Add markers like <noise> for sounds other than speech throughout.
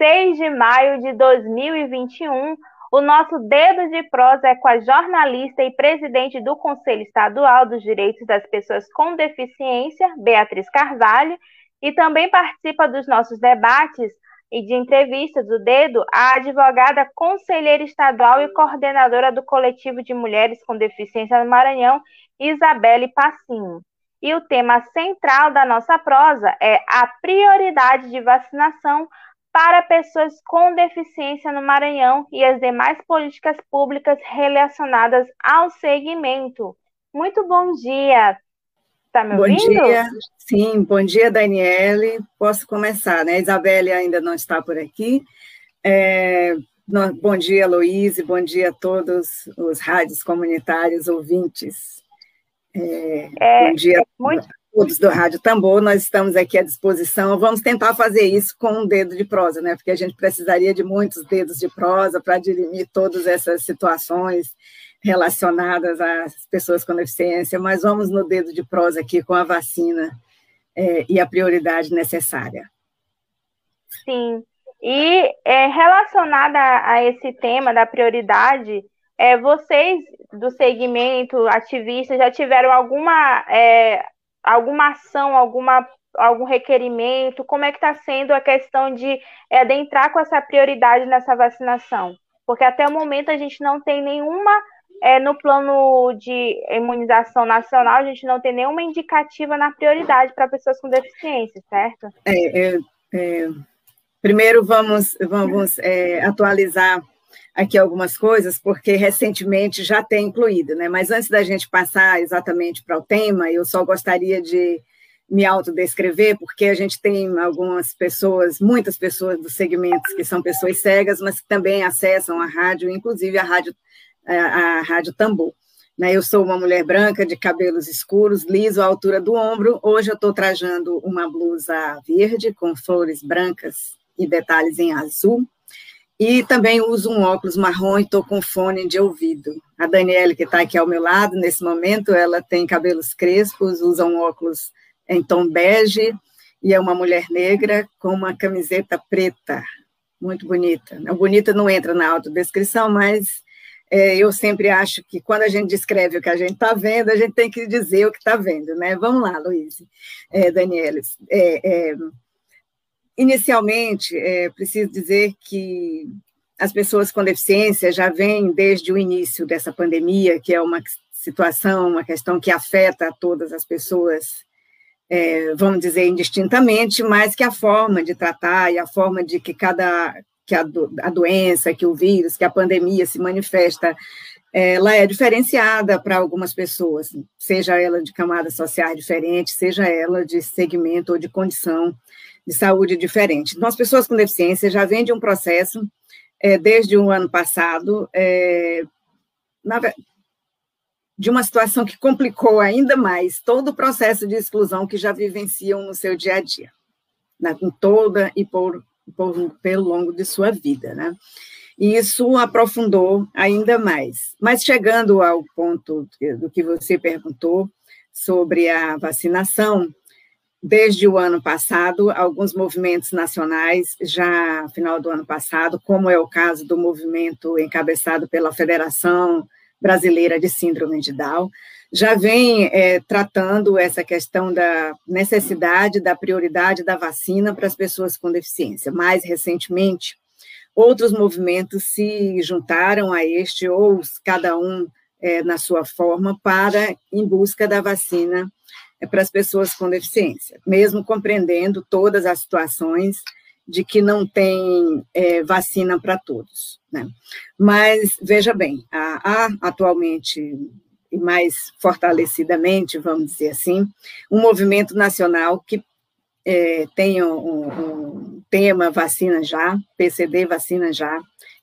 6 de maio de 2021, o nosso Dedo de Prosa é com a jornalista e presidente do Conselho Estadual dos Direitos das Pessoas com Deficiência, Beatriz Carvalho, e também participa dos nossos debates e de entrevistas do Dedo a advogada conselheira estadual e coordenadora do Coletivo de Mulheres com Deficiência no Maranhão, Isabelle Passinho. E o tema central da nossa prosa é a prioridade de vacinação para pessoas com deficiência no Maranhão e as demais políticas públicas relacionadas ao segmento. Muito bom dia. Está me ouvindo? Bom dia. Sim, bom dia, Daniele. Posso começar, né? A Isabelle ainda não está por aqui. É, bom dia, Luiz, bom dia a todos os rádios comunitários ouvintes. É, é, bom dia muito... todos do Rádio Tambor, nós estamos aqui à disposição. Vamos tentar fazer isso com um dedo de prosa, né? Porque a gente precisaria de muitos dedos de prosa para dirimir todas essas situações relacionadas às pessoas com deficiência, mas vamos no dedo de prosa aqui com a vacina é, e a prioridade necessária. Sim, e é, relacionada a esse tema da prioridade, é, vocês do segmento ativistas já tiveram alguma, é, alguma ação, alguma, algum requerimento? Como é que está sendo a questão de é, adentrar com essa prioridade nessa vacinação? Porque até o momento a gente não tem nenhuma, é, no plano de imunização nacional, a gente não tem nenhuma indicativa na prioridade para pessoas com deficiência, certo? É, é, é primeiro vamos, vamos é, atualizar aqui algumas coisas, porque recentemente já tem incluído, né? Mas antes da gente passar exatamente para o tema, eu só gostaria de me autodescrever, porque a gente tem algumas pessoas, muitas pessoas dos segmentos que são pessoas cegas, mas que também acessam a rádio, inclusive a rádio, a, rádio Tambor. Né? Eu sou uma mulher branca, de cabelos escuros, liso à altura do ombro. Hoje eu estou trajando uma blusa verde com flores brancas e detalhes em azul. E também uso um óculos marrom e estou com fone de ouvido. A Daniela, que está aqui ao meu lado nesse momento, ela tem cabelos crespos, usa um óculos em tom bege e é uma mulher negra com uma camiseta preta, muito bonita. Bonita não entra na autodescrição, mas é, eu sempre acho que quando a gente descreve o que a gente está vendo, a gente tem que dizer o que está vendo, né? Vamos lá, Luiz, é, Daniela. É, é Inicialmente, é, preciso dizer que as pessoas com deficiência já vêm desde o início dessa pandemia, que é uma situação, uma questão que afeta a todas as pessoas, é, vamos dizer, indistintamente, mas que a forma de tratar e a forma de que cada que a, do, a doença, que o vírus, que a pandemia se manifesta, ela é diferenciada para algumas pessoas, seja ela de camadas sociais diferentes, seja ela de segmento ou de condição de saúde diferente. Então, as pessoas com deficiência já vêm de um processo, é, desde o ano passado, é, na, de uma situação que complicou ainda mais todo o processo de exclusão que já vivenciam no seu dia a dia, né, com toda e por, por, pelo longo de sua vida, né? E isso aprofundou ainda mais. Mas chegando ao ponto do que você perguntou sobre a vacinação, desde o ano passado, alguns movimentos nacionais, já final do ano passado, como é o caso do movimento encabeçado pela Federação Brasileira de Síndrome de Down, já vem é, tratando essa questão da necessidade, da prioridade da vacina para as pessoas com deficiência. Mais recentemente, outros movimentos se juntaram a este, ou cada um é, na sua forma, para em busca da vacina para as pessoas com deficiência, mesmo compreendendo todas as situações de que não tem é, vacina para todos. Né? Mas, veja bem, há, há atualmente e mais fortalecidamente, vamos dizer assim, um movimento nacional que é, tem um, um, tema vacina já, PCD vacina já,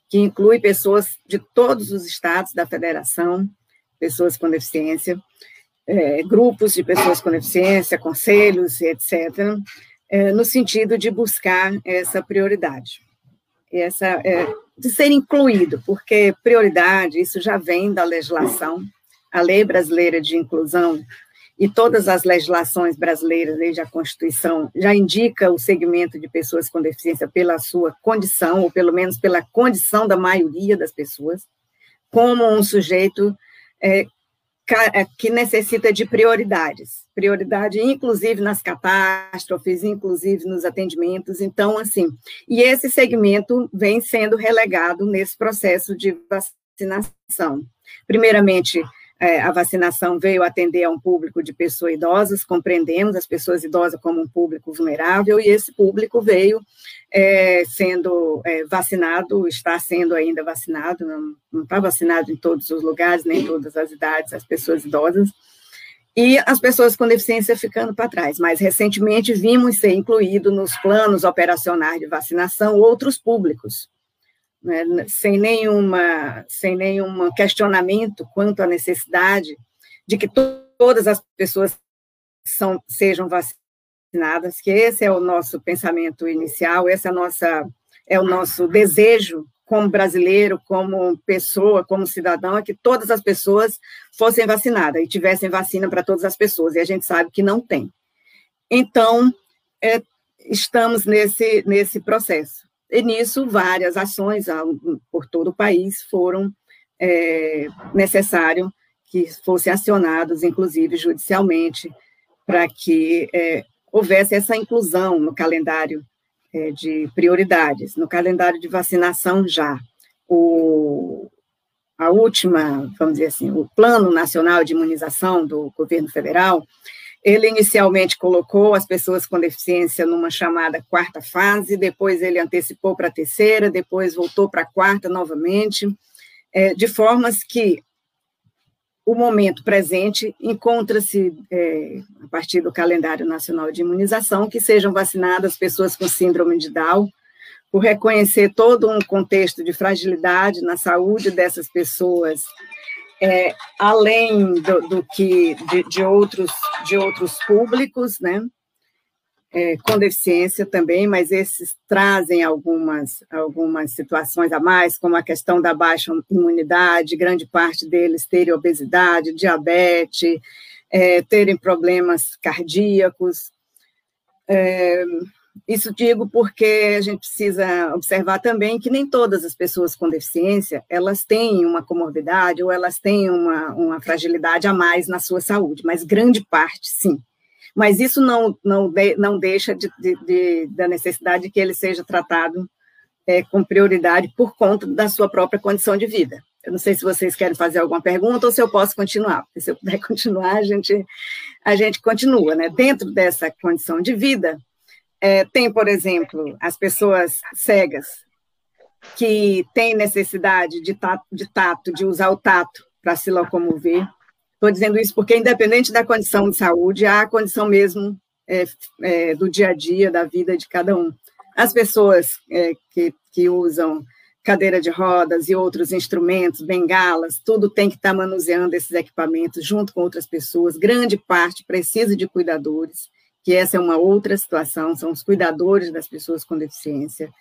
que inclui pessoas de todos os estados da federação, pessoas com deficiência, é, grupos de pessoas com deficiência, conselhos, etc., é, no sentido de buscar essa prioridade, essa, é, de ser incluído, porque prioridade, isso já vem da legislação, a Lei Brasileira de Inclusão e todas as legislações brasileiras, desde a Constituição, já indica o segmento de pessoas com deficiência pela sua condição, ou pelo menos pela condição da maioria das pessoas, como um sujeito é, que necessita de prioridades, prioridade inclusive nas catástrofes, inclusive nos atendimentos. Então, assim, e esse segmento vem sendo relegado nesse processo de vacinação. Primeiramente, é, a vacinação veio atender a um público de pessoas idosas, compreendemos as pessoas idosas como um público vulnerável, e esse público veio é, sendo é, vacinado, está sendo ainda vacinado, não, está vacinado em todos os lugares, nem em todas as idades, as pessoas idosas, e as pessoas com deficiência ficando para trás. Mas, recentemente, vimos ser incluído nos planos operacionais de vacinação outros públicos, né, sem, nenhuma, sem nenhum questionamento quanto à necessidade de que to todas as pessoas são, sejam vacinadas, que esse é o nosso pensamento inicial, esse é, a nossa, é o nosso desejo como brasileiro, como pessoa, como cidadão, é que todas as pessoas fossem vacinadas e tivessem vacina para todas as pessoas, e a gente sabe que não tem. Então, é, estamos nesse, nesse processo. E nisso, várias ações por todo o país foram é, necessário que fossem acionados, inclusive judicialmente, para que é, houvesse essa inclusão no calendário é, de prioridades, no calendário de vacinação já. O, a última, vamos dizer assim, o Plano Nacional de Imunização do governo federal, ele inicialmente colocou as pessoas com deficiência numa chamada quarta fase, depois ele antecipou para a terceira, depois voltou para a quarta novamente, é, de formas que o momento presente encontra-se, é, a partir do calendário nacional de imunização, que sejam vacinadas pessoas com síndrome de Down, por reconhecer todo um contexto de fragilidade na saúde dessas pessoas é, além do, do que de, de, outros de outros públicos, né? É, com deficiência também, mas esses trazem algumas algumas situações a mais, como a questão da baixa imunidade, grande parte deles terem obesidade, diabetes, é, terem problemas cardíacos. Isso digo porque a gente precisa observar também que nem todas as pessoas com deficiência, elas têm uma comorbidade ou elas têm uma, uma fragilidade a mais na sua saúde, mas grande parte, sim. Mas isso não, não, de, não deixa de, de, de, da necessidade de que ele seja tratado é, com prioridade por conta da sua própria condição de vida. Eu não sei se vocês querem fazer alguma pergunta ou se eu posso continuar. Se eu puder <laughs> continuar, a gente, a gente continua. Né? Dentro dessa condição de vida, é, tem, por exemplo, as pessoas cegas que têm necessidade de tato, de, tato, de usar o tato para se locomover. Estou dizendo isso porque, independente da condição de saúde, há a condição mesmo é, é, do dia a dia, da vida de cada um. As pessoas é, que, que usam cadeira de rodas e outros instrumentos, bengalas, tudo tem que estar tá manuseando esses equipamentos junto com outras pessoas. Grande parte precisa de cuidadores que essa é uma outra situação, são os cuidadores das pessoas com deficiência.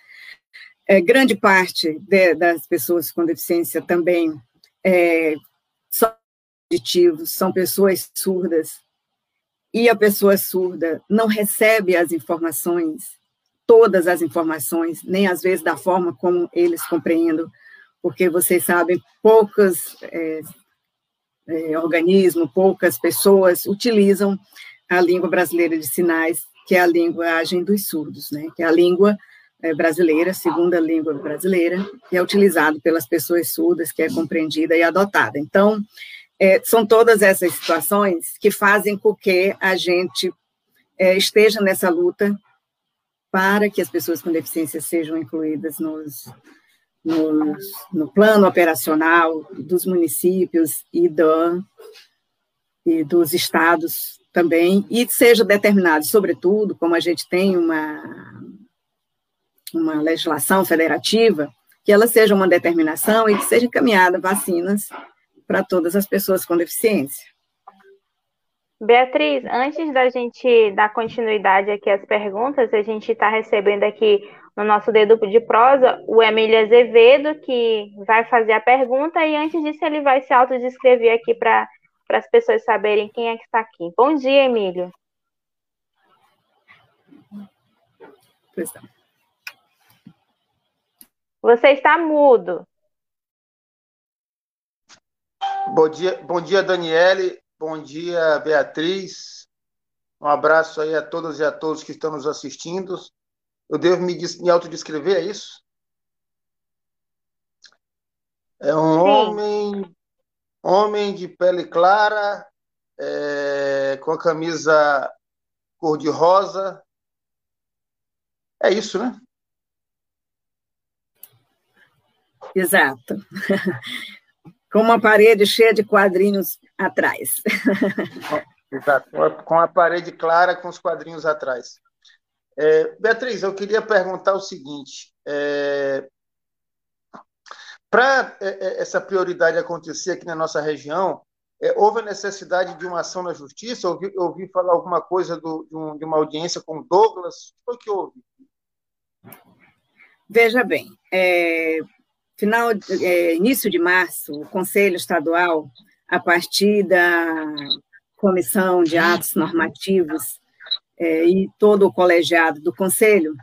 É, grande parte de, das pessoas com deficiência também é, são auditivos, são pessoas surdas, e a pessoa surda não recebe as informações, todas as informações, nem às vezes da forma como eles compreendem, porque vocês sabem, poucos é, é, organismos, poucas pessoas utilizam a língua brasileira de sinais, que é a linguagem dos surdos, né? que é a língua é, brasileira, segunda língua brasileira, que é utilizada pelas pessoas surdas, que é compreendida e adotada. Então, é, são todas essas situações que fazem com que a gente é, esteja nessa luta para que as pessoas com deficiência sejam incluídas nos, no, no plano operacional dos municípios e, do, e dos estados também, e seja determinado, sobretudo, como a gente tem uma, uma legislação federativa, que ela seja uma determinação e que seja encaminhada vacinas para todas as pessoas com deficiência. Beatriz, antes da gente dar continuidade aqui às perguntas, a gente está recebendo aqui no nosso dedo de prosa o Emílio Azevedo, que vai fazer a pergunta, e antes disso ele vai se autodescrever aqui para as pessoas saberem quem é que está aqui. Bom dia, Emílio. Pois não. Você está mudo. Bom dia, bom dia, Daniele. Bom dia, Beatriz. Um abraço aí a todas e a todos que estão nos assistindo. Eu devo me, me autodescrever, é isso? É um Sim. homem, homem de pele clara, é, com a camisa cor-de-rosa. É isso, né? Exato. <laughs> com uma parede cheia de quadrinhos atrás. <laughs> Exato, com a parede clara com os quadrinhos atrás. É, Beatriz, eu queria perguntar o seguinte: é, para é, é, essa prioridade acontecer aqui na nossa região, é, houve a necessidade de uma ação na justiça? Ouvi, ouvi falar alguma coisa do, de, um, de, uma audiência com o Douglas? O que houve? Veja bem, é, final, é, início de março, o Conselho Estadual, a partir da Comissão de Atos Normativos é, e todo o colegiado do Conselho,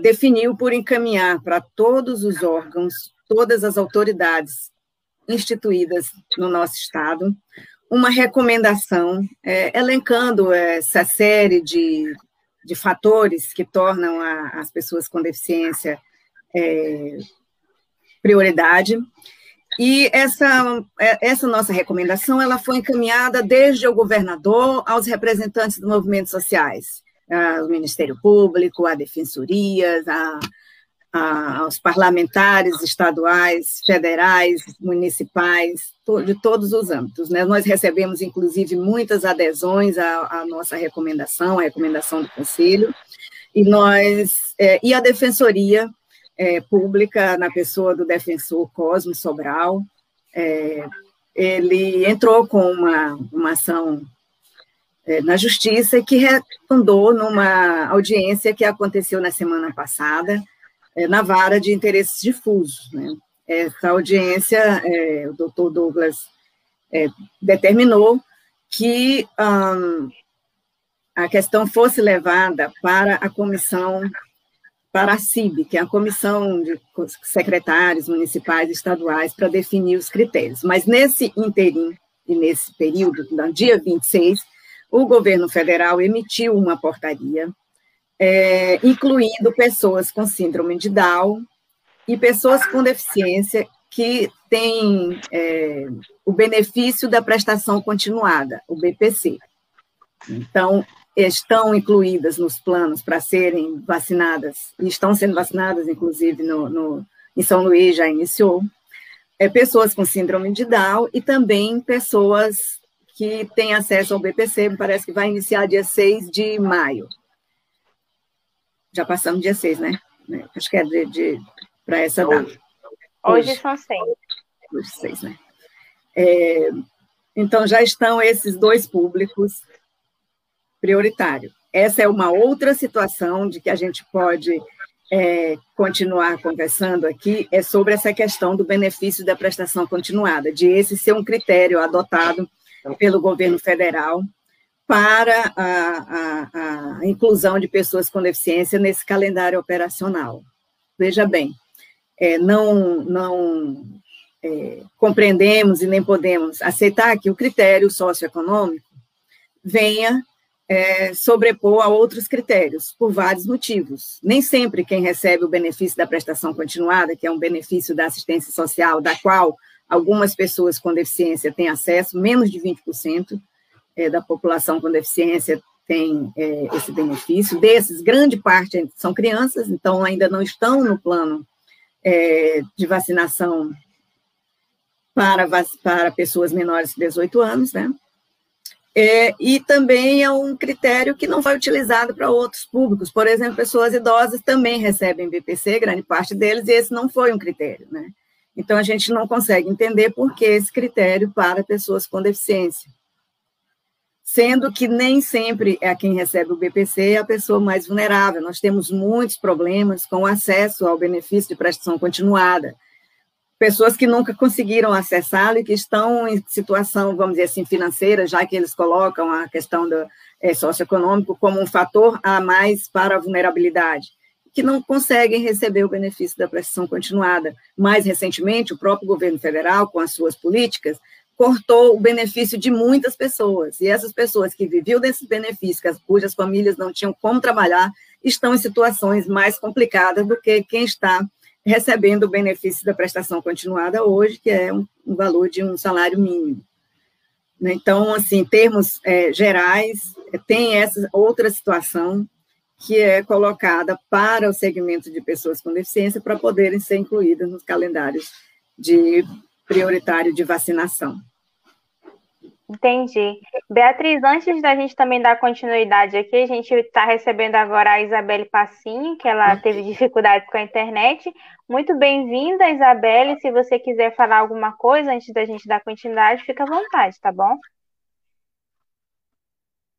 definiu por encaminhar para todos os órgãos, todas as autoridades instituídas no nosso Estado, uma recomendação, é, elencando essa série de, de fatores que tornam a, as pessoas com deficiência é, prioridade. E essa, é, essa nossa recomendação ela foi encaminhada desde o governador aos representantes dos movimentos sociais, ao Ministério Público, à defensorias, a, aos parlamentares estaduais, federais, municipais, de todos os âmbitos. Né? Nós recebemos, inclusive, muitas adesões à, à nossa recomendação, à recomendação do Conselho, e nós é, e a defensoria é, pública na pessoa do defensor Cosmo Sobral. É, ele entrou com uma, uma ação é, na justiça que redundou numa audiência que aconteceu na semana passada na vara de interesses difusos. Né? Essa audiência, é, o doutor Douglas é, determinou que a questão fosse levada para a comissão para a CIB, que é a Comissão de Secretários Municipais e Estaduais, para definir os critérios. Mas nesse interim e nesse período, no dia 26, o governo federal emitiu uma portaria, é, incluindo pessoas com síndrome de Down e pessoas com deficiência que têm é, o benefício da prestação continuada, o BPC. Então, estão incluídas nos planos para serem vacinadas, e estão sendo vacinadas, inclusive, no, no, em São Luís já iniciou, é, pessoas com síndrome de Down e também pessoas que têm acesso ao BPC, me parece que vai iniciar dia 6 de maio. Já passamos dia 6, né? Acho que é de, de para essa data. Hoje, Hoje são 6. Hoje, 6, né? É, então, já estão esses dois públicos prioritário. Essa é uma outra situação de que a gente pode é, continuar conversando aqui, é sobre essa questão do benefício da prestação continuada, de esse ser um critério adotado pelo governo federal para a, a, a inclusão de pessoas com deficiência nesse calendário operacional. Veja bem, é, não, não é, compreendemos e nem podemos aceitar que o critério socioeconômico venha é, sobrepor a outros critérios, por vários motivos. Nem sempre quem recebe o benefício da prestação continuada, que é um benefício da assistência social, da qual algumas pessoas com deficiência têm acesso, menos de 20% é, da população com deficiência tem é, esse benefício. Desses, grande parte são crianças, então ainda não estão no plano é, de vacinação para, para pessoas menores de 18 anos, né? É, e também é um critério que não foi utilizado para outros públicos. Por exemplo, pessoas idosas também recebem BPC, grande parte deles, e esse não foi um critério, né? Então, a gente não consegue entender por que esse critério para pessoas com deficiência. Sendo que nem sempre é quem recebe o BPC a pessoa mais vulnerável. Nós temos muitos problemas com o acesso ao benefício de prestação continuada pessoas que nunca conseguiram acessá-lo e que estão em situação, vamos dizer assim, financeira, já que eles colocam a questão do é, socioeconômico como um fator a mais para a vulnerabilidade, que não conseguem receber o benefício da prestação continuada. Mais recentemente, o próprio governo federal, com as suas políticas, cortou o benefício de muitas pessoas, e essas pessoas que viviam desses benefícios, cujas famílias não tinham como trabalhar, estão em situações mais complicadas do que quem está recebendo o benefício da prestação continuada hoje, que é um, um valor de um salário mínimo. Né? Então, assim, termos é, gerais, tem essa outra situação que é colocada para o segmento de pessoas com deficiência para poderem ser incluídas nos calendários de prioritário de vacinação. Entendi. Beatriz, antes da gente também dar continuidade aqui, a gente está recebendo agora a Isabelle Passinho, que ela teve dificuldades com a internet. Muito bem-vinda, Isabelle. Se você quiser falar alguma coisa antes da gente dar continuidade, fica à vontade, tá bom?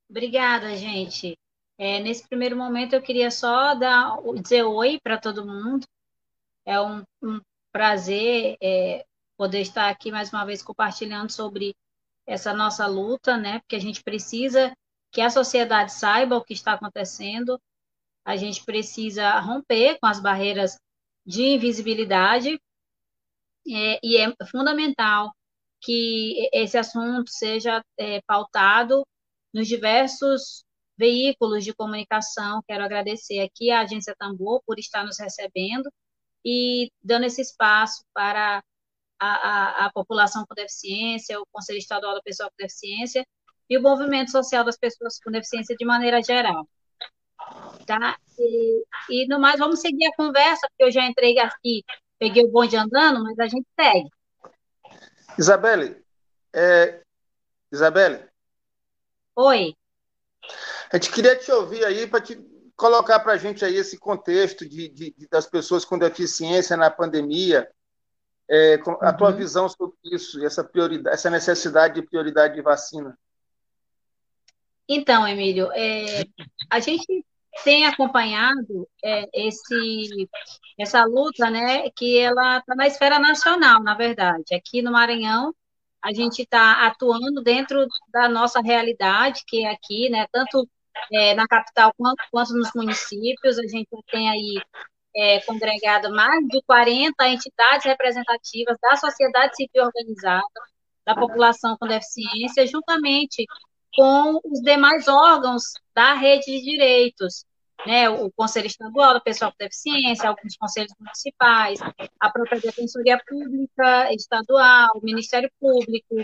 Obrigada, gente. É, nesse primeiro momento, eu queria só dar, dizer oi para todo mundo. É um, um prazer é, poder estar aqui mais uma vez compartilhando sobre essa nossa luta, né? Porque a gente precisa que a sociedade saiba o que está acontecendo, a gente precisa romper com as barreiras de invisibilidade, é, e é fundamental que esse assunto seja é, pautado nos diversos veículos de comunicação. Quero agradecer aqui à Agência Tambor por estar nos recebendo e dando esse espaço para a, a, a, população com deficiência, o Conselho Estadual da Pessoa com Deficiência e o movimento social das pessoas com deficiência de maneira geral. Tá? E, e no mais, vamos seguir a conversa, porque eu já entrei aqui, peguei o bonde andando, mas a gente segue. Isabelle, é... Isabelle? Oi. A gente queria te ouvir aí para te colocar para a gente aí esse contexto de, de, das pessoas com deficiência na pandemia, é, a tua uhum. visão sobre isso, essa, prioridade, essa necessidade de prioridade de vacina. Então, Emílio, é, a gente tem acompanhado é, esse, essa luta, né, que ela está na esfera nacional, na verdade. Aqui no Maranhão, a gente está atuando dentro da nossa realidade, que é aqui, né, tanto é, na capital quanto, quanto nos municípios. A gente tem aí é, congregado mais de 40 entidades representativas da sociedade civil organizada, da população com deficiência, juntamente com os demais órgãos da rede de direitos, né, o Conselho Estadual da Pessoa com Deficiência, alguns conselhos municipais, a própria Defensoria Pública Estadual, o Ministério Público,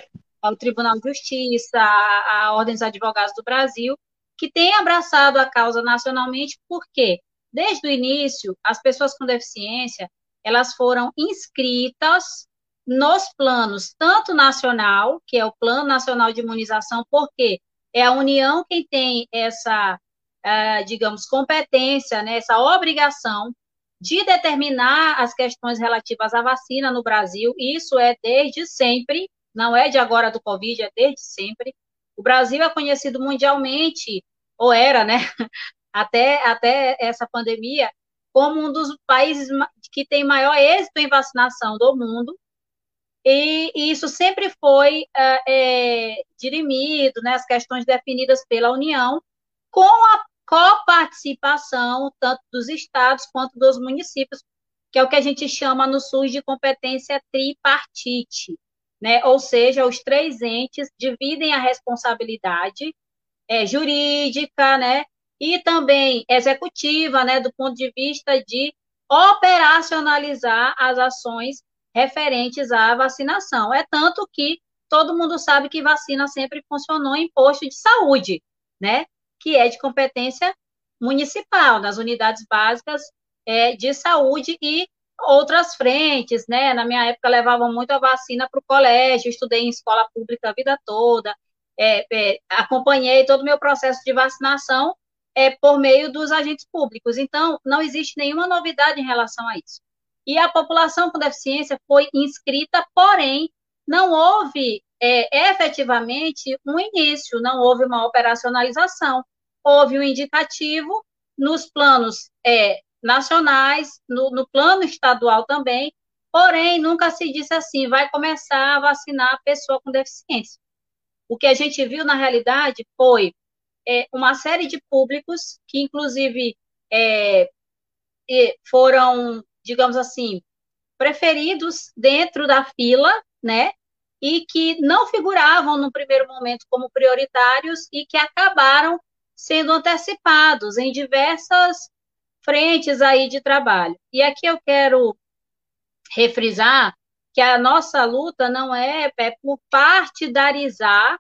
o Tribunal de Justiça, a Ordem dos Advogados do Brasil, que tem abraçado a causa nacionalmente, por quê? Desde o início, as pessoas com deficiência, elas foram inscritas nos planos, tanto nacional, que é o Plano Nacional de Imunização, porque é a União quem tem essa, uh, digamos, competência, né, essa obrigação de determinar as questões relativas à vacina no Brasil. Isso é desde sempre, não é de agora do Covid, é desde sempre. O Brasil é conhecido mundialmente, ou era, né, <laughs> até, até essa pandemia, como um dos países que tem maior êxito em vacinação do mundo, e, e isso sempre foi é, é, dirimido, né, as questões definidas pela União, com a coparticipação tanto dos estados quanto dos municípios, que é o que a gente chama no SUS de competência tripartite, né? Ou seja, os três entes dividem a responsabilidade é, jurídica, né? E também executiva, né, do ponto de vista de operacionalizar as ações referentes à vacinação. É tanto que todo mundo sabe que vacina sempre funcionou em posto de saúde, né, que é de competência municipal, nas unidades básicas é, de saúde e outras frentes, né? Na minha época levavam muito a vacina para o colégio, estudei em escola pública a vida toda, é, é, acompanhei todo o meu processo de vacinação é, por meio dos agentes públicos. Então, não existe nenhuma novidade em relação a isso. E a população com deficiência foi inscrita, porém, não houve é, efetivamente um início, não houve uma operacionalização. Houve um indicativo nos planos é, nacionais, no, no plano estadual também, porém, nunca se disse assim, vai começar a vacinar a pessoa com deficiência. O que a gente viu, na realidade, foi é, uma série de públicos que, inclusive, é, foram, digamos assim, preferidos dentro da fila, né? E que não figuravam no primeiro momento como prioritários e que acabaram sendo antecipados em diversas frentes aí de trabalho. E aqui eu quero refrisar que a nossa luta não é, é por partidarizar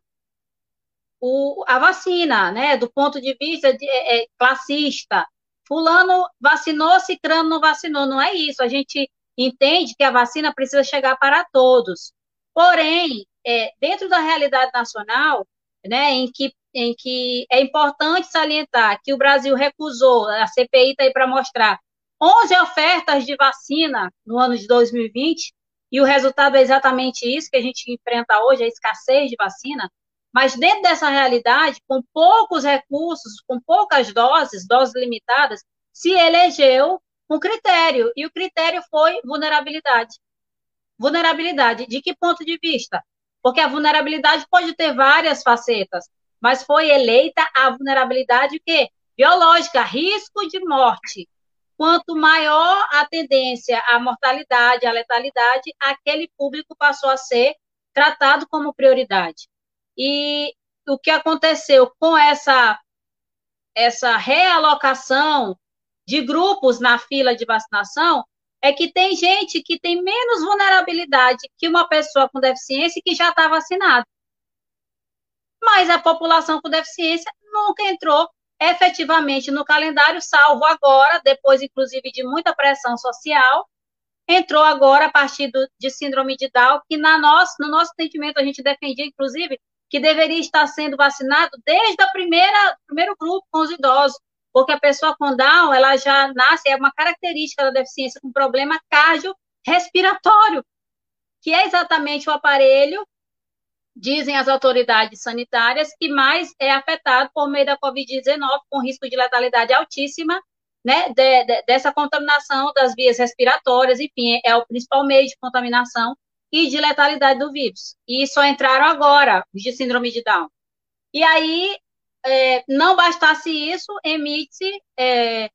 o, a vacina, né, do ponto de vista de, é, é classista. Fulano vacinou, Cicrano não vacinou. Não é isso. A gente entende que a vacina precisa chegar para todos. Porém, é, dentro da realidade nacional, né, em que, em que é importante salientar que o Brasil recusou, a CPI está aí para mostrar, 11 ofertas de vacina no ano de 2020, e o resultado é exatamente isso que a gente enfrenta hoje, a escassez de vacina. Mas dentro dessa realidade, com poucos recursos, com poucas doses, doses limitadas, se elegeu um critério, e o critério foi vulnerabilidade. Vulnerabilidade, de que ponto de vista? Porque a vulnerabilidade pode ter várias facetas, mas foi eleita a vulnerabilidade que biológica, risco de morte. Quanto maior a tendência à mortalidade, à letalidade, aquele público passou a ser tratado como prioridade. E o que aconteceu com essa, essa realocação de grupos na fila de vacinação é que tem gente que tem menos vulnerabilidade que uma pessoa com deficiência que já está vacinada. Mas a população com deficiência nunca entrou efetivamente no calendário, salvo agora, depois, inclusive, de muita pressão social, entrou agora a partir do, de síndrome de Down, que na nosso, no nosso entendimento a gente defendia, inclusive, que deveria estar sendo vacinado desde a primeira primeiro grupo com os idosos, porque a pessoa com Down, ela já nasce, é uma característica da deficiência com problema cardiorrespiratório, que é exatamente o aparelho, dizem as autoridades sanitárias, que mais é afetado por meio da Covid-19, com risco de letalidade altíssima, né, de, de, dessa contaminação das vias respiratórias, enfim, é o principal meio de contaminação e de letalidade do vírus. E só entraram agora os de síndrome de Down. E aí, é, não bastasse isso, emite é,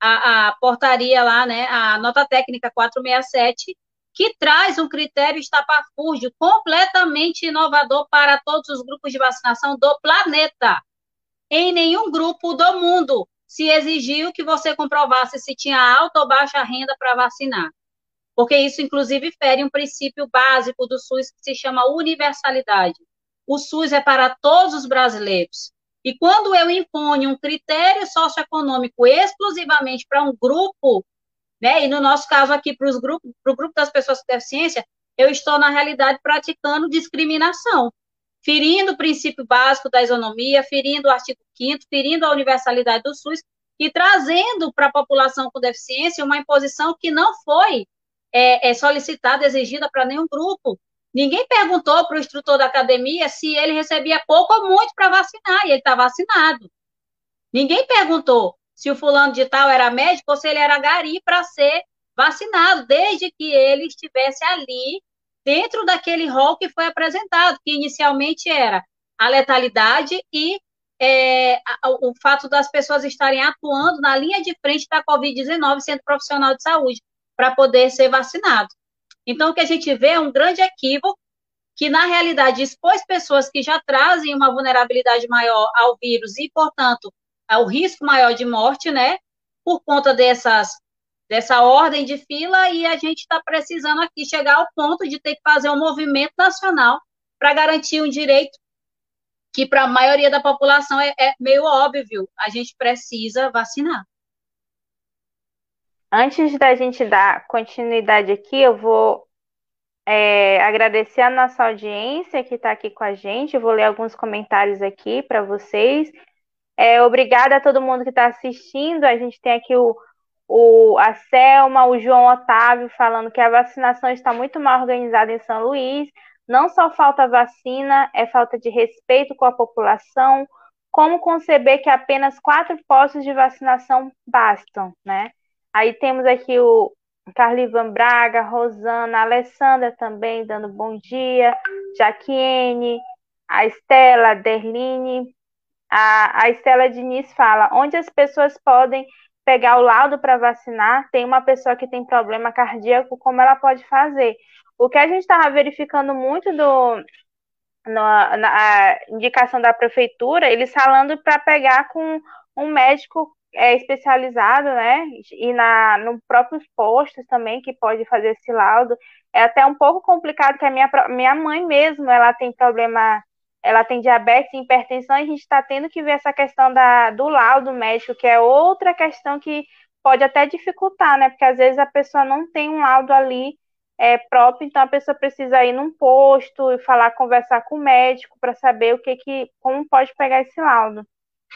a, a, portaria lá, né, a nota técnica 467, que traz um critério estapafúrdio completamente inovador para todos os grupos de vacinação do planeta. Em nenhum grupo do mundo se exigiu que você comprovasse se tinha alta ou baixa renda para vacinar porque isso, inclusive, fere um princípio básico do SUS que se chama universalidade. O SUS é para todos os brasileiros. E quando eu imponho um critério socioeconômico exclusivamente para um grupo, né, e no nosso caso aqui para, o grupo das pessoas com deficiência, eu estou, na realidade, praticando discriminação, ferindo o princípio básico da isonomia, ferindo o artigo 5 ferindo a universalidade do SUS e trazendo para a população com deficiência uma imposição que não foi é, é solicitada, exigida para nenhum grupo. Ninguém perguntou para o instrutor da academia se ele recebia pouco ou muito para vacinar, e ele está vacinado. Ninguém perguntou se o fulano de tal era médico ou se ele era gari para ser vacinado, desde que ele estivesse ali, dentro daquele rol que foi apresentado, que inicialmente era a letalidade e é, o fato das pessoas estarem atuando na linha de frente da Covid-19, sendo profissional de saúde para poder ser vacinado. Então, o que a gente vê é um grande equívoco que, na realidade, expôs pessoas que já trazem uma vulnerabilidade maior ao vírus e, portanto, ao risco maior de morte, né, por conta dessas, dessa ordem de fila, e a gente está precisando aqui chegar ao ponto de ter que fazer um movimento nacional para garantir um direito que, para a maioria da população, é, é meio óbvio, a gente precisa vacinar. Antes da gente dar continuidade aqui, eu vou é, agradecer a nossa audiência que está aqui com a gente. Eu vou ler alguns comentários aqui para vocês. É, obrigada a todo mundo que está assistindo. A gente tem aqui o, o, a Selma, o João Otávio falando que a vacinação está muito mal organizada em São Luís. Não só falta vacina, é falta de respeito com a população. Como conceber que apenas quatro postos de vacinação bastam, né? Aí temos aqui o Carlivan Braga, Rosana, Alessandra também dando bom dia, Jaquiene, a Estela, a Derline, a, a Estela Diniz fala, onde as pessoas podem pegar o laudo para vacinar, tem uma pessoa que tem problema cardíaco, como ela pode fazer? O que a gente estava verificando muito do, na, na indicação da prefeitura, eles falando para pegar com um médico é, especializado, né? E na, no próprios postos também, que pode fazer esse laudo. É até um pouco complicado, que a minha, minha mãe mesmo, ela tem problema, ela tem diabetes hipertensão, e a gente está tendo que ver essa questão da, do laudo médico, que é outra questão que pode até dificultar, né? Porque às vezes a pessoa não tem um laudo ali é, próprio, então a pessoa precisa ir num posto e falar, conversar com o médico para saber o que que, como pode pegar esse laudo.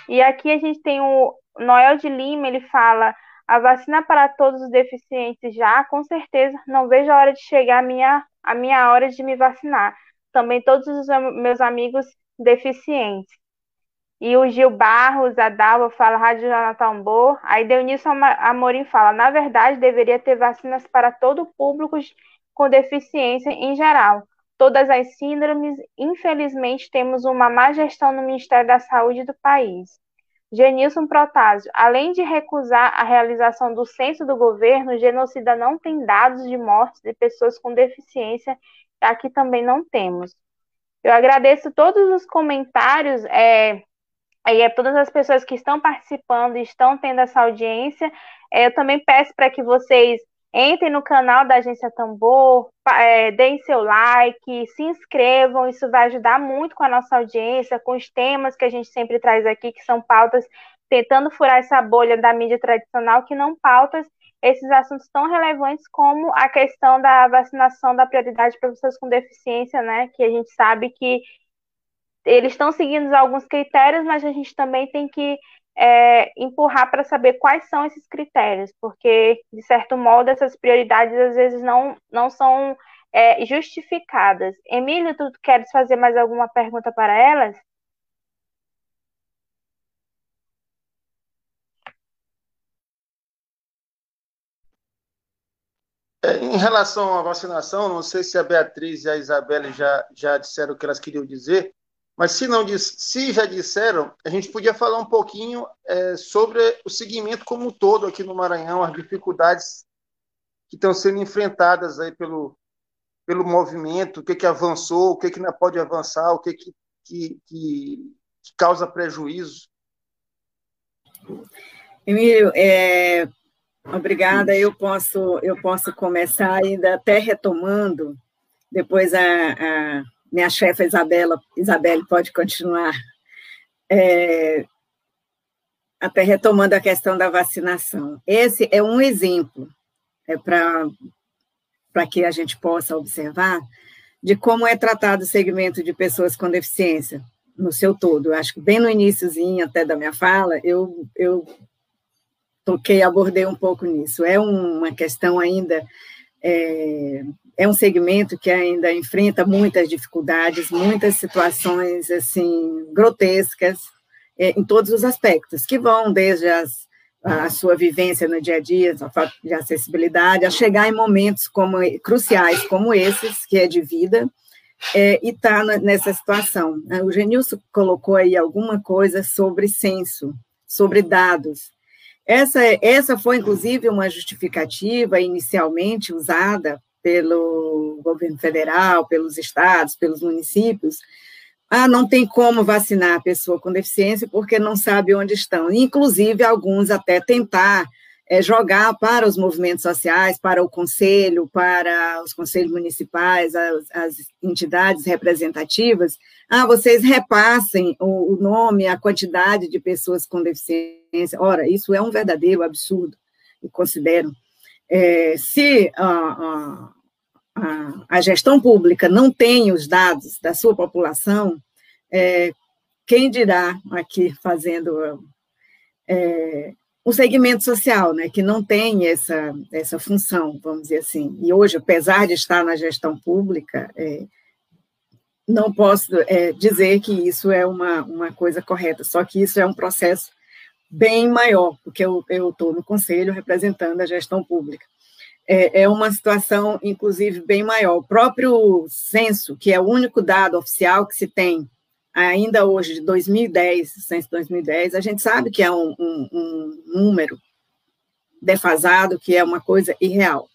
E aqui a gente tem o Noel de Lima, ele fala: a vacina para todos os deficientes já, com certeza, não vejo a hora de chegar a minha, a minha hora de me vacinar. Também todos os meus amigos deficientes. E o Gil Barros, a Dalva fala Rádio Jonathan Boa. Aí Deunício Amorim fala: na verdade, deveria ter vacinas para todo o público com deficiência em geral. Todas as síndromes, infelizmente, temos uma má gestão no Ministério da Saúde do país. Genilson Protásio, além de recusar a realização do censo do governo, o genocida não tem dados de mortes de pessoas com deficiência, aqui também não temos. Eu agradeço todos os comentários é, e a todas as pessoas que estão participando e estão tendo essa audiência. É, eu também peço para que vocês Entrem no canal da Agência Tambor, é, deem seu like, se inscrevam, isso vai ajudar muito com a nossa audiência, com os temas que a gente sempre traz aqui, que são pautas tentando furar essa bolha da mídia tradicional, que não pautas esses assuntos tão relevantes como a questão da vacinação da prioridade para pessoas com deficiência, né? Que a gente sabe que eles estão seguindo alguns critérios, mas a gente também tem que é, empurrar para saber quais são esses critérios, porque, de certo modo, essas prioridades às vezes não, não são é, justificadas. Emílio, tu queres fazer mais alguma pergunta para elas? É, em relação à vacinação, não sei se a Beatriz e a Isabelle já, já disseram o que elas queriam dizer, mas se não se já disseram, a gente podia falar um pouquinho é, sobre o segmento como um todo aqui no Maranhão, as dificuldades que estão sendo enfrentadas aí pelo, pelo movimento, o que, que avançou, o que, que ainda pode avançar, o que, que, que, que causa prejuízo. Emílio, é, obrigada. Eu posso, eu posso começar ainda até retomando, depois a, a minha chefe Isabela, Isabelle pode continuar. É, até retomando a questão da vacinação. Esse é um exemplo é para que a gente possa observar de como é tratado o segmento de pessoas com deficiência no seu todo. Eu acho que bem no iníciozinho até da minha fala, eu, eu toquei, abordei um pouco nisso. É uma questão ainda é, é um segmento que ainda enfrenta muitas dificuldades, muitas situações assim grotescas é, em todos os aspectos, que vão desde as, a sua vivência no dia a dia, a falta de acessibilidade, a chegar em momentos como cruciais como esses, que é de vida, é, e está nessa situação. O Genilson colocou aí alguma coisa sobre censo, sobre dados. Essa, essa foi, inclusive, uma justificativa inicialmente usada pelo governo federal, pelos estados, pelos municípios, ah, não tem como vacinar a pessoa com deficiência porque não sabe onde estão. Inclusive, alguns até tentar é, jogar para os movimentos sociais, para o conselho, para os conselhos municipais, as, as entidades representativas, ah, vocês repassem o, o nome, a quantidade de pessoas com deficiência. Ora, isso é um verdadeiro absurdo, eu considero É, se a, a, a, gestão pública não tem os dados da sua população, é, quem dirá aqui fazendo é, um segmento social, né, que não tem essa, essa função, vamos dizer assim. E hoje, apesar de estar na gestão pública, é, não posso é, dizer que isso é uma, uma coisa correta, só que isso é um processo bem maior, porque eu estou no conselho representando a gestão pública. É, é, uma situação, inclusive, bem maior. O próprio censo, que é o único dado oficial que se tem ainda hoje, de 2010, censo 2010, a gente sabe que é um, um, um número defasado, que é uma coisa irreal.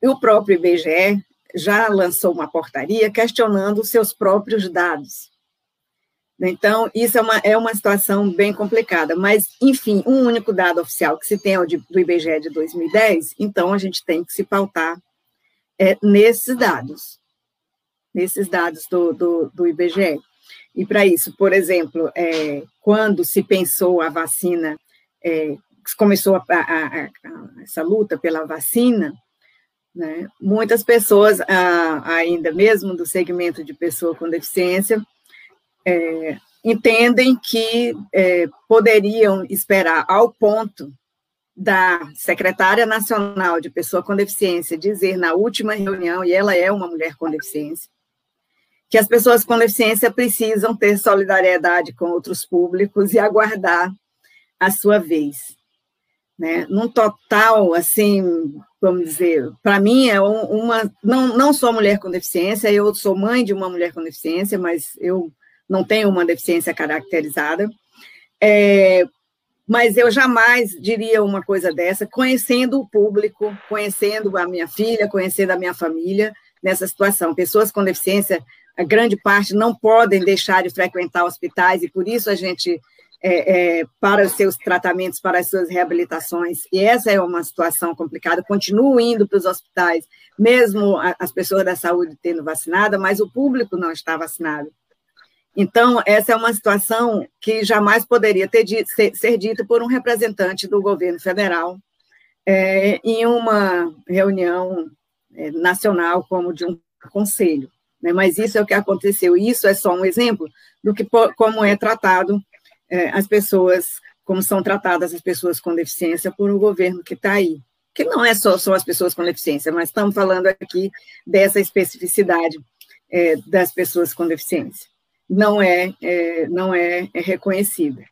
E o próprio IBGE já lançou uma portaria questionando os seus próprios dados. Então, isso é uma, é uma situação bem complicada, mas, enfim, um único dado oficial que se tem é o de, do IBGE de 2010, então a gente tem que se pautar é, nesses dados, nesses dados do, do, do IBGE. E para isso, por exemplo, é, quando se pensou a vacina, é, começou a, a, a, essa luta pela vacina, né, muitas pessoas, ainda mesmo do segmento de pessoa com deficiência, é, entendem que é, poderiam esperar ao ponto da secretária nacional de pessoa com deficiência dizer na última reunião, e ela é uma mulher com deficiência, que as pessoas com deficiência precisam ter solidariedade com outros públicos e aguardar a sua vez. Né? Num total, assim, vamos dizer, para mim é uma. Não, não sou mulher com deficiência, eu sou mãe de uma mulher com deficiência, mas eu não tenho uma deficiência caracterizada. É, mas eu jamais diria uma coisa dessa, conhecendo o público, conhecendo a minha filha, conhecendo a minha família nessa situação. Pessoas com deficiência a grande parte não podem deixar de frequentar hospitais, e por isso a gente, é, é, para os seus tratamentos, para as suas reabilitações, e essa é uma situação complicada, continuam indo para os hospitais, mesmo as pessoas da saúde tendo vacinada, mas o público não está vacinado. Então, essa é uma situação que jamais poderia ter dito, ser, ser dita por um representante do governo federal é, em uma reunião é, nacional como de um conselho né? mas isso é o que aconteceu, isso é só um exemplo do que como é tratado é, as pessoas, como são tratadas as pessoas com deficiência por um governo que está aí, que não é só, só as pessoas com deficiência, mas estamos falando aqui dessa especificidade é, das pessoas com deficiência. Não é, é não é, é reconhecida.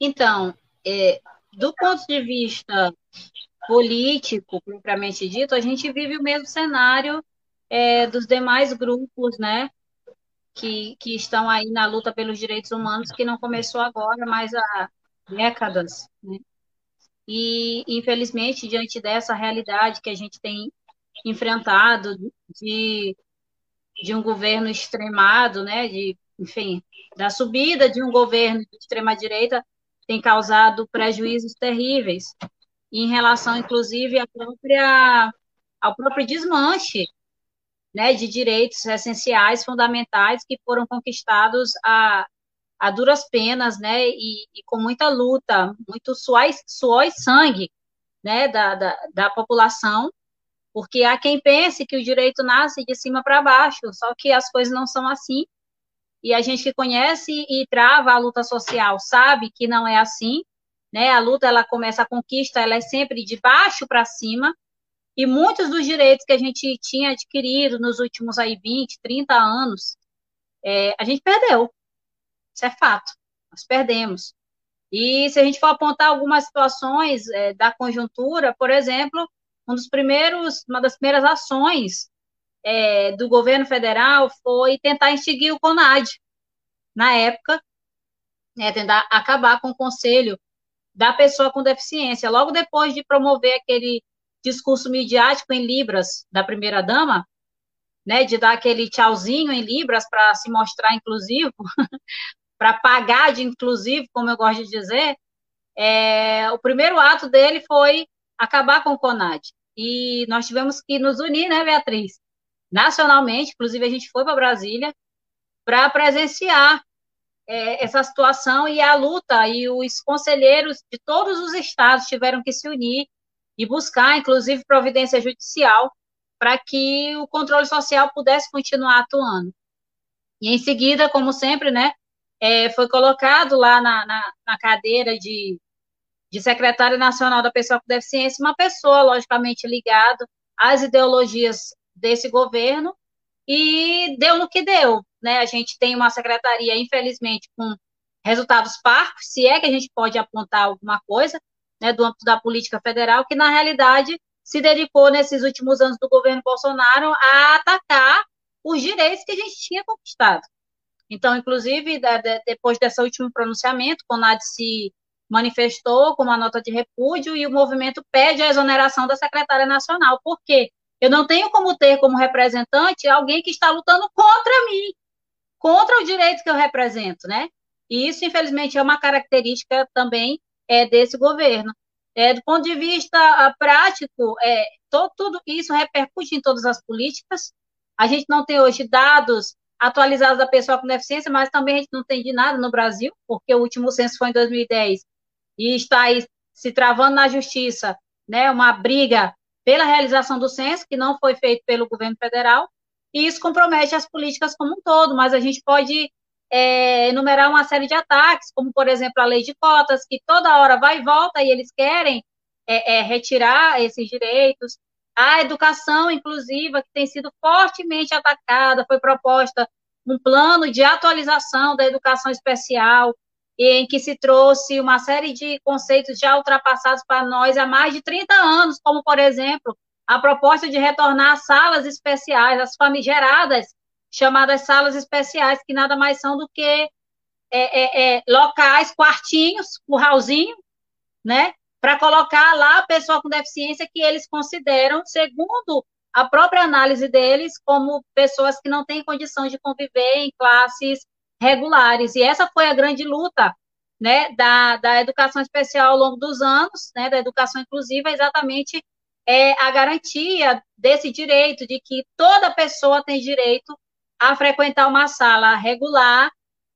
Então, é, do ponto de vista político, propriamente dito, a gente vive o mesmo cenário é, dos demais grupos, né, que, que estão aí na luta pelos direitos humanos, que não começou agora, mas há décadas, né? E, infelizmente, diante dessa realidade que a gente tem enfrentado de, de um governo extremado, né, de, enfim, da subida de um governo de extrema-direita, tem causado prejuízos terríveis. Em relação, inclusive, à própria, ao próprio desmanche né, de direitos essenciais, fundamentais, que foram conquistados a, a duras penas, né, e, e com muita luta, muito suor, e sangue, né, da, da, da população, porque há quem pense que o direito nasce de cima para baixo, só que as coisas não são assim, e a gente que conhece e trava a luta social sabe que não é assim, né? A luta, ela começa, a conquista, ela é sempre de baixo para cima, e muitos dos direitos que a gente tinha adquirido nos últimos aí 20, 30 anos, é, a gente perdeu. Isso é fato. Nós perdemos. E se a gente for apontar algumas situações é, da conjuntura, por exemplo, um dos primeiros, uma das primeiras ações é, do governo federal foi tentar extinguir o CONAD, na época, né, tentar acabar com o Conselho da pessoa com deficiência. Logo depois de promover aquele discurso midiático em Libras da primeira-dama, né, de dar aquele tchauzinho em Libras para se mostrar inclusivo, <laughs> para pagar de inclusivo, como eu gosto de dizer, é, o primeiro ato dele foi acabar com o CONAD. E nós tivemos que nos unir, né, Beatriz? Nacionalmente, inclusive a gente foi para Brasília para presenciar é, essa situação e a luta, e os conselheiros de todos os estados tiveram que se unir e buscar, inclusive, providência judicial para que o controle social pudesse continuar atuando. E em seguida, como sempre, né, é, foi colocado lá na, na, na cadeira de, de secretário nacional da pessoa com deficiência uma pessoa, logicamente, ligada às ideologias desse governo, e deu no que deu. Né? A gente tem uma secretaria, infelizmente, com resultados parcos, se é que a gente pode apontar alguma coisa, né, do âmbito da política federal, que na realidade se dedicou nesses últimos anos do governo Bolsonaro a atacar os direitos que a gente tinha conquistado. Então, inclusive, depois desse último pronunciamento, Conad se manifestou com uma nota de repúdio e o movimento pede a exoneração da secretária nacional. Por quê? Eu não tenho como ter como representante alguém que está lutando contra mim, contra o direito que eu represento, né? E isso, infelizmente, é uma característica também é, desse governo. É, do ponto de vista uh, prático, é, to, tudo isso repercute em todas as políticas. A gente não tem hoje dados atualizados da pessoa com deficiência, mas também a gente não tem de nada no Brasil, porque o último censo foi em 2010 e está aí se travando na justiça, né, uma briga pela realização do censo, que não foi feito pelo governo federal, e isso compromete as políticas como um todo, mas a gente pode é, enumerar uma série de ataques, como, por exemplo, a lei de cotas, que toda hora vai e volta e eles querem é, é, retirar esses direitos. A educação inclusiva, que tem sido fortemente atacada, foi proposta um plano de atualização da educação especial, em que se trouxe uma série de conceitos já ultrapassados para nós há mais de 30 anos, como, por exemplo, a proposta de retornar às salas especiais, as famigeradas chamadas salas especiais, que nada mais são do que é, é, é, locais, quartinhos, curralzinho, né? Para colocar lá a pessoa com deficiência que eles consideram, segundo a própria análise deles, como pessoas que não têm condição de conviver em classes regulares. E essa foi a grande luta né, da, da educação especial ao longo dos anos, né, da educação inclusiva, exatamente é a garantia desse direito, de que toda pessoa tem direito a frequentar uma sala regular,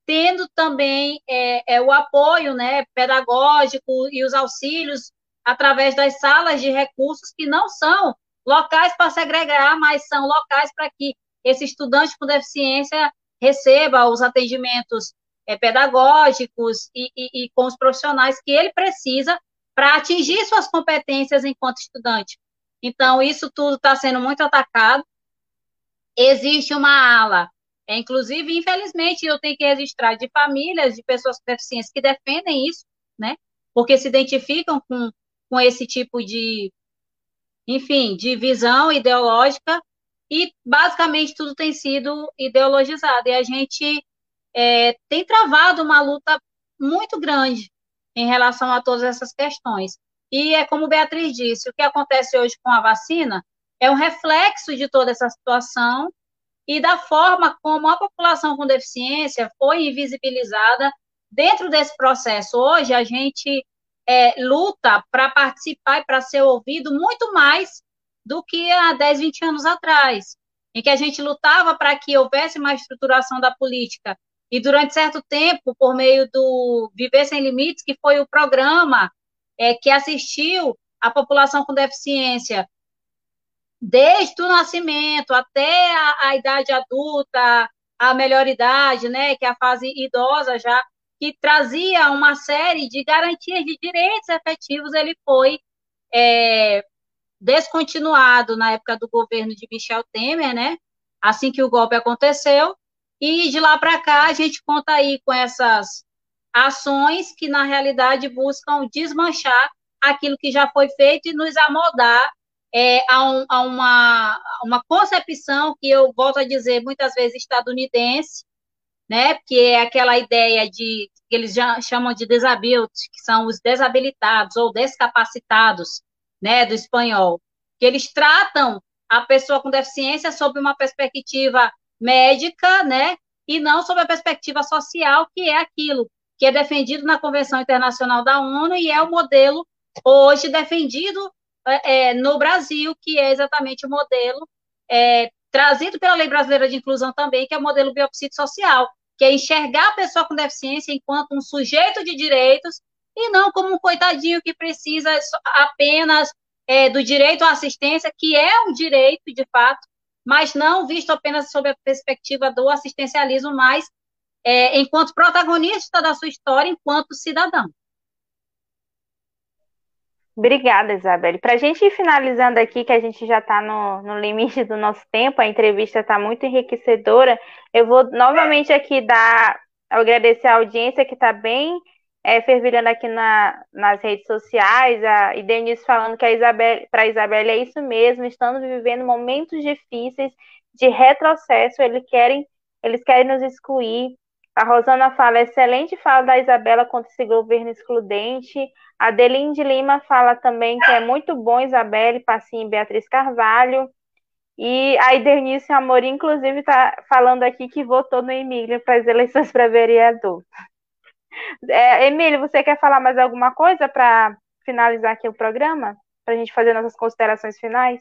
tendo também é, é, o apoio né, pedagógico e os auxílios através das salas de recursos, que não são locais para segregar, mas são locais para que esse estudante com deficiência receba os atendimentos é, pedagógicos e, e, e com os profissionais que ele precisa para atingir suas competências enquanto estudante. Então, isso tudo está sendo muito atacado existe uma ala. É, inclusive, infelizmente, eu tenho que registrar de famílias de pessoas com deficiência que defendem isso, né? Porque se identificam com, com esse tipo de, enfim, de visão ideológica e basicamente tudo tem sido ideologizado. E a gente é, tem travado uma luta muito grande em relação a todas essas questões. E é como Beatriz disse, o que acontece hoje com a vacina é um reflexo de toda essa situação e da forma como a população com deficiência foi invisibilizada dentro desse processo. Hoje, a gente é, luta para participar e para ser ouvido muito mais do que há 10, 20 anos atrás, em que a gente lutava para que houvesse uma estruturação da política. E durante certo tempo, por meio do Viver Sem Limites, que foi o programa é, que assistiu a população com deficiência desde o nascimento até a, a idade adulta, a melhor idade, né, que é a fase idosa já, que trazia uma série de garantias de direitos efetivos, ele foi é, descontinuado na época do governo de Michel Temer, né, assim que o golpe aconteceu, e de lá para cá a gente conta aí com essas ações que na realidade buscam desmanchar aquilo que já foi feito e nos amoldar é, a, um, a uma, uma concepção que eu volto a dizer muitas vezes estadunidense, né, que é aquela ideia de que eles já chamam de disability, que são os desabilitados ou descapacitados, né, do espanhol, que eles tratam a pessoa com deficiência sob uma perspectiva médica, né, e não sob a perspectiva social, que é aquilo que é defendido na Convenção Internacional da ONU e é o modelo hoje defendido é, é, no Brasil, que é exatamente o modelo é, trazido pela Lei Brasileira de Inclusão também, que é o modelo biopsicossocial, que é enxergar a pessoa com deficiência enquanto um sujeito de direitos e não como um coitadinho que precisa apenas é, do direito à assistência, que é um direito de fato, mas não visto apenas sob a perspectiva do assistencialismo, mas é, enquanto protagonista da sua história, enquanto cidadão. Obrigada, Isabelle. Para a gente ir finalizando aqui, que a gente já está no, no, limite do nosso tempo, a entrevista está muito enriquecedora, eu vou novamente aqui dar, agradecer a audiência que está bem é, fervilhando aqui na, nas redes sociais, a, e Denise falando que para a Isabelle é isso mesmo, estamos vivendo momentos difíceis de retrocesso, eles querem, eles querem nos excluir, a Rosana fala, excelente fala da Isabela contra esse governo excludente. A Delinde Lima fala também que é muito bom Isabelle, Passinho e Beatriz Carvalho. E a Idernice Amorim, inclusive, está falando aqui que votou no Emílio para as eleições para vereador. É, Emílio, você quer falar mais alguma coisa para finalizar aqui o programa? Para a gente fazer nossas considerações finais?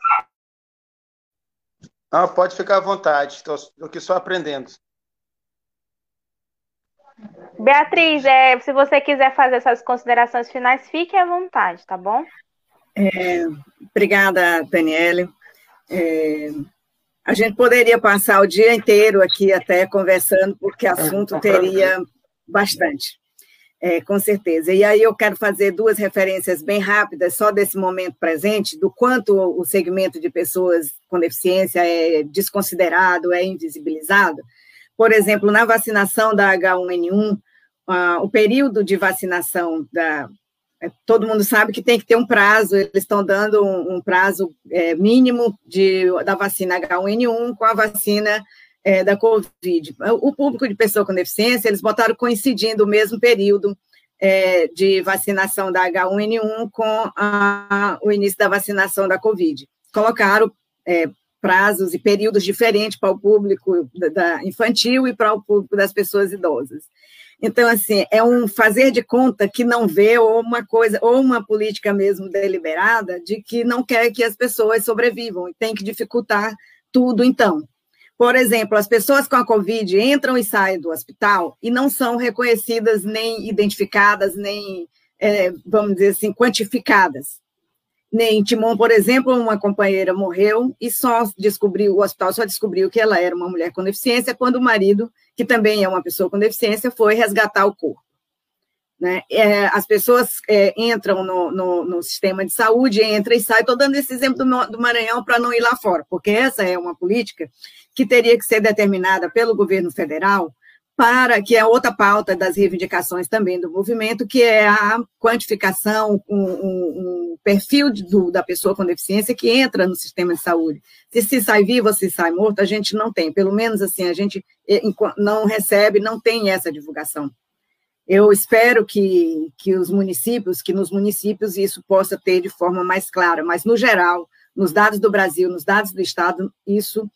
Ah, pode ficar à vontade, estou aqui só aprendendo. Beatriz, é, se você quiser fazer suas considerações finais, fique à vontade, tá bom? É, obrigada, Daniele. É, a gente poderia passar o dia inteiro aqui até conversando, porque assunto teria bastante, é, com certeza. E aí eu quero fazer duas referências bem rápidas, só desse momento presente, do quanto o segmento de pessoas com deficiência é desconsiderado, é invisibilizado. Por exemplo, na vacinação da H1N1, uh, o período de vacinação da. É, todo mundo sabe que tem que ter um prazo, eles estão dando um, um prazo é, mínimo de, da vacina H1N1 com a vacina é, da Covid. O público de pessoa com deficiência, eles botaram coincidindo o mesmo período é, de vacinação da H1N1 com a, o início da vacinação da Covid. Colocaram é, prazos e períodos diferentes para o público da, da infantil e para o público das pessoas idosas. Então, assim, é um fazer de conta que não vê, ou uma coisa, ou uma política mesmo deliberada de que não quer que as pessoas sobrevivam e tem que dificultar tudo, então. Por exemplo, as pessoas com a Covid entram e saem do hospital e não são reconhecidas, nem identificadas, nem, é, vamos dizer assim, quantificadas. Nem Timon, por exemplo, uma companheira morreu e só descobriu, o hospital só descobriu que ela era uma mulher com deficiência quando o marido que também é uma pessoa com deficiência, foi resgatar o corpo. Né? É, as pessoas é, entram no, no, no, sistema de saúde, entram e saem. Estou dando esse exemplo do, do Maranhão para não ir lá fora, porque essa é uma política que teria que ser determinada pelo governo federal para que é outra pauta das reivindicações também do movimento, que é a quantificação, um, um, um perfil do, da pessoa com deficiência que entra no sistema de saúde. Se se sai vivo ou se sai morto, a gente não tem, pelo menos assim, a gente não recebe, não tem essa divulgação. Eu espero que, que os municípios, que nos municípios isso possa ter de forma mais clara, mas no geral, nos dados do Brasil, nos dados do Estado, isso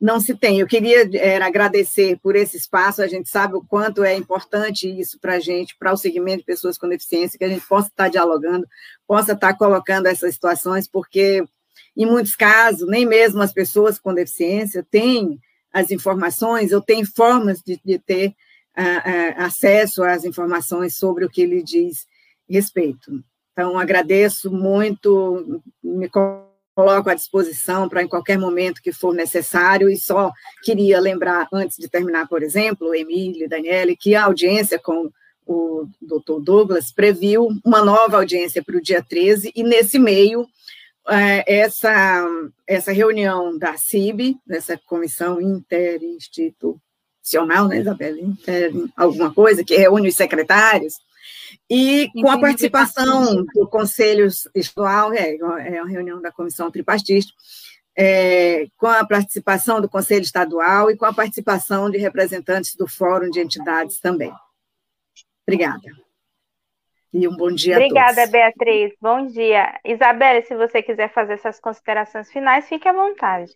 não se tem. Eu queria agradecer por esse espaço, a gente sabe o quanto é importante isso para a gente, para o segmento de pessoas com deficiência, que a gente possa estar dialogando, possa estar colocando essas situações, porque, em muitos casos, nem mesmo as pessoas com deficiência têm as informações ou têm formas de, de ter uh, uh, acesso às informações sobre o que lhe diz respeito. Então, agradeço muito, me coloco à disposição para em qualquer momento que for necessário, e só queria lembrar, antes de terminar, por exemplo, Emílio e Daniele, que a audiência com o doutor Douglas previu uma nova audiência para o dia 13, e nesse meio, é, essa, essa reunião da CIB, dessa comissão interinstitucional, né, Isabela? Inter, alguma coisa, que reúne os secretários, e com a participação do Conselho Estadual, é, é uma reunião da Comissão Tripartista, é, com a participação do Conselho Estadual e com a participação de representantes do Fórum de Entidades também. Obrigada. E um bom dia Obrigada, Beatriz. Bom dia. Isabela, se você quiser fazer suas considerações finais, fique à vontade.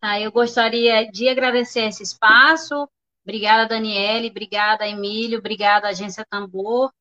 Tá, eu gostaria de agradecer esse espaço, Obrigada, Daniele, obrigada, Emílio, obrigada, Agência Tambor,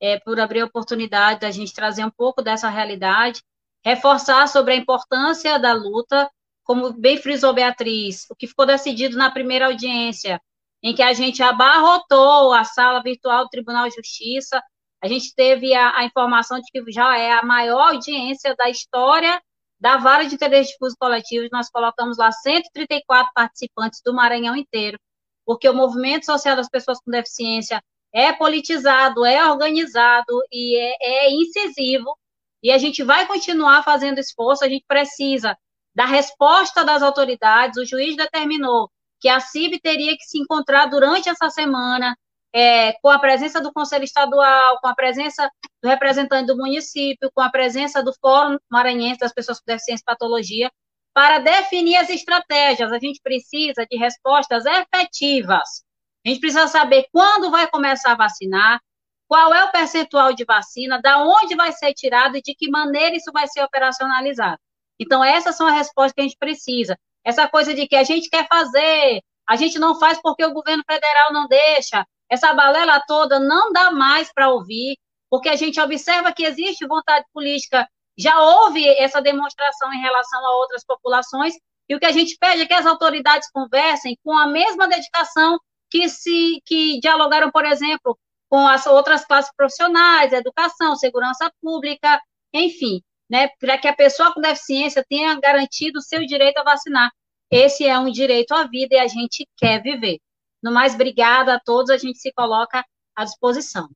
é, por abrir a oportunidade da gente trazer um pouco dessa realidade, reforçar sobre a importância da luta, como bem frisou Beatriz, o que ficou decidido na primeira audiência em que a gente abarrotou a sala virtual do Tribunal de Justiça. A gente teve a, a informação de que já é a maior audiência da história da Vara de Interesse Difuso Coletivos. Nós colocamos lá 134 participantes do Maranhão inteiro, porque o movimento social das pessoas com deficiência é politizado, é organizado e é, é incisivo. E a gente vai continuar fazendo esforço, a gente precisa da resposta das autoridades. O juiz determinou que a CIB teria que se encontrar durante essa semana, é, com a presença do Conselho Estadual, com a presença do representante do município, com a presença do Fórum Maranhense das Pessoas com Deficiência e Patologia, para definir as estratégias. A gente precisa de respostas efetivas. A gente precisa saber quando vai começar a vacinar, qual é o percentual de vacina, da onde vai ser tirado e de que maneira isso vai ser operacionalizado. Então, essas são as respostas que a gente precisa. Essa coisa de que a gente quer fazer, a gente não faz porque o governo federal não deixa, essa balela toda não dá mais para ouvir, porque a gente observa que existe vontade política, já houve essa demonstração em relação a outras populações, e o que a gente pede é que as autoridades conversem com a mesma dedicação que se que dialogaram, por exemplo, com as outras classes profissionais, educação, segurança pública, enfim, né, para que a pessoa com deficiência tenha garantido o seu direito a vacinar. Esse é um direito à vida e a gente quer viver. No mais, obrigada a todos, a gente se coloca à disposição.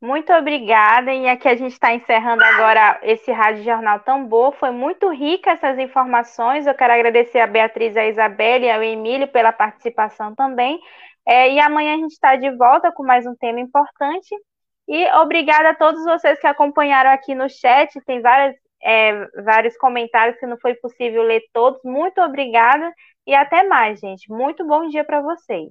Muito obrigada, e aqui a gente está encerrando agora esse Rádio Jornal Tambor. Foi muito rica essas informações. Eu quero agradecer a Beatriz, a Isabelle e ao Emílio pela participação também. É, e amanhã a gente está de volta com mais um tema importante. E obrigada a todos vocês que acompanharam aqui no chat. Tem várias é, vários comentários que não foi possível ler todos. Muito obrigada e até mais, gente. Muito bom dia para vocês.